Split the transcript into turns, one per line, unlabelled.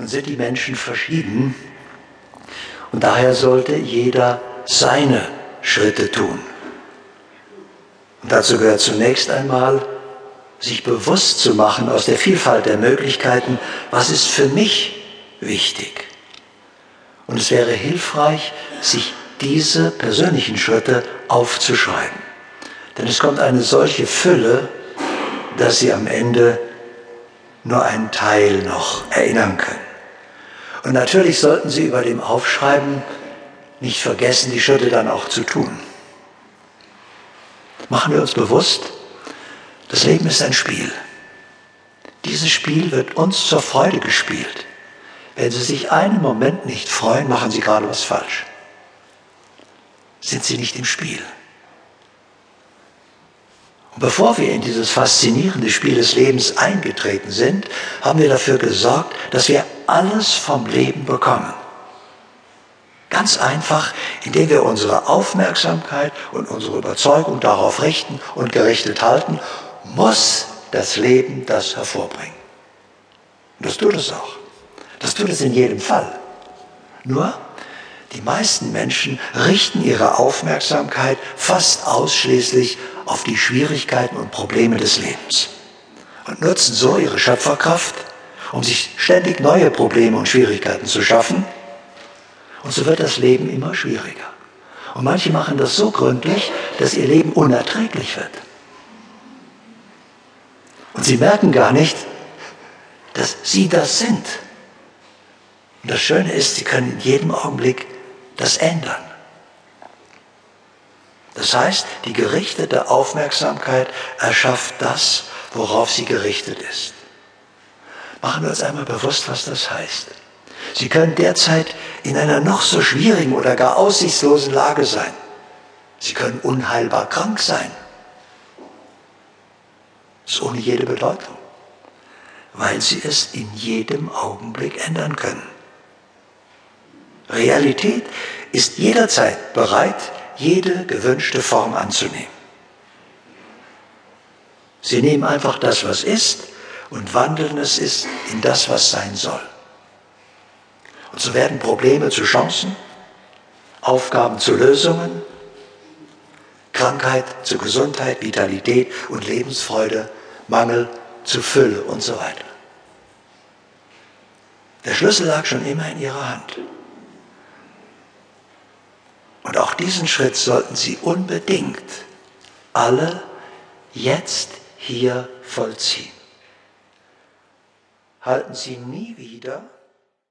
Nun sind die Menschen verschieden und daher sollte jeder seine Schritte tun. Und dazu gehört zunächst einmal, sich bewusst zu machen aus der Vielfalt der Möglichkeiten, was ist für mich wichtig. Und es wäre hilfreich, sich diese persönlichen Schritte aufzuschreiben. Denn es kommt eine solche Fülle, dass Sie am Ende nur einen Teil noch erinnern können. Und natürlich sollten Sie über dem Aufschreiben nicht vergessen, die Schritte dann auch zu tun. Machen wir uns bewusst, das Leben ist ein Spiel. Dieses Spiel wird uns zur Freude gespielt. Wenn Sie sich einen Moment nicht freuen, machen Sie gerade was falsch. Sind Sie nicht im Spiel. Bevor wir in dieses faszinierende Spiel des Lebens eingetreten sind, haben wir dafür gesorgt, dass wir alles vom Leben bekommen. Ganz einfach, indem wir unsere Aufmerksamkeit und unsere Überzeugung darauf richten und gerichtet halten, muss das Leben das hervorbringen. Und das tut es auch. Das tut es in jedem Fall. Nur, die meisten Menschen richten ihre Aufmerksamkeit fast ausschließlich auf die Schwierigkeiten und Probleme des Lebens und nutzen so ihre Schöpferkraft, um sich ständig neue Probleme und Schwierigkeiten zu schaffen. Und so wird das Leben immer schwieriger. Und manche machen das so gründlich, dass ihr Leben unerträglich wird. Und sie merken gar nicht, dass sie das sind. Und das Schöne ist, sie können in jedem Augenblick das ändern. Das heißt, die gerichtete Aufmerksamkeit erschafft das, worauf sie gerichtet ist. Machen wir uns einmal bewusst, was das heißt. Sie können derzeit in einer noch so schwierigen oder gar aussichtslosen Lage sein. Sie können unheilbar krank sein. Das ist ohne jede Bedeutung, weil sie es in jedem Augenblick ändern können. Realität ist jederzeit bereit, jede gewünschte Form anzunehmen. Sie nehmen einfach das, was ist, und wandeln es ist in das, was sein soll. Und so werden Probleme zu Chancen, Aufgaben zu Lösungen, Krankheit zu Gesundheit, Vitalität und Lebensfreude, Mangel zu Fülle und so weiter. Der Schlüssel lag schon immer in ihrer Hand. Und auch diesen Schritt sollten Sie unbedingt alle jetzt hier vollziehen. Halten Sie nie wieder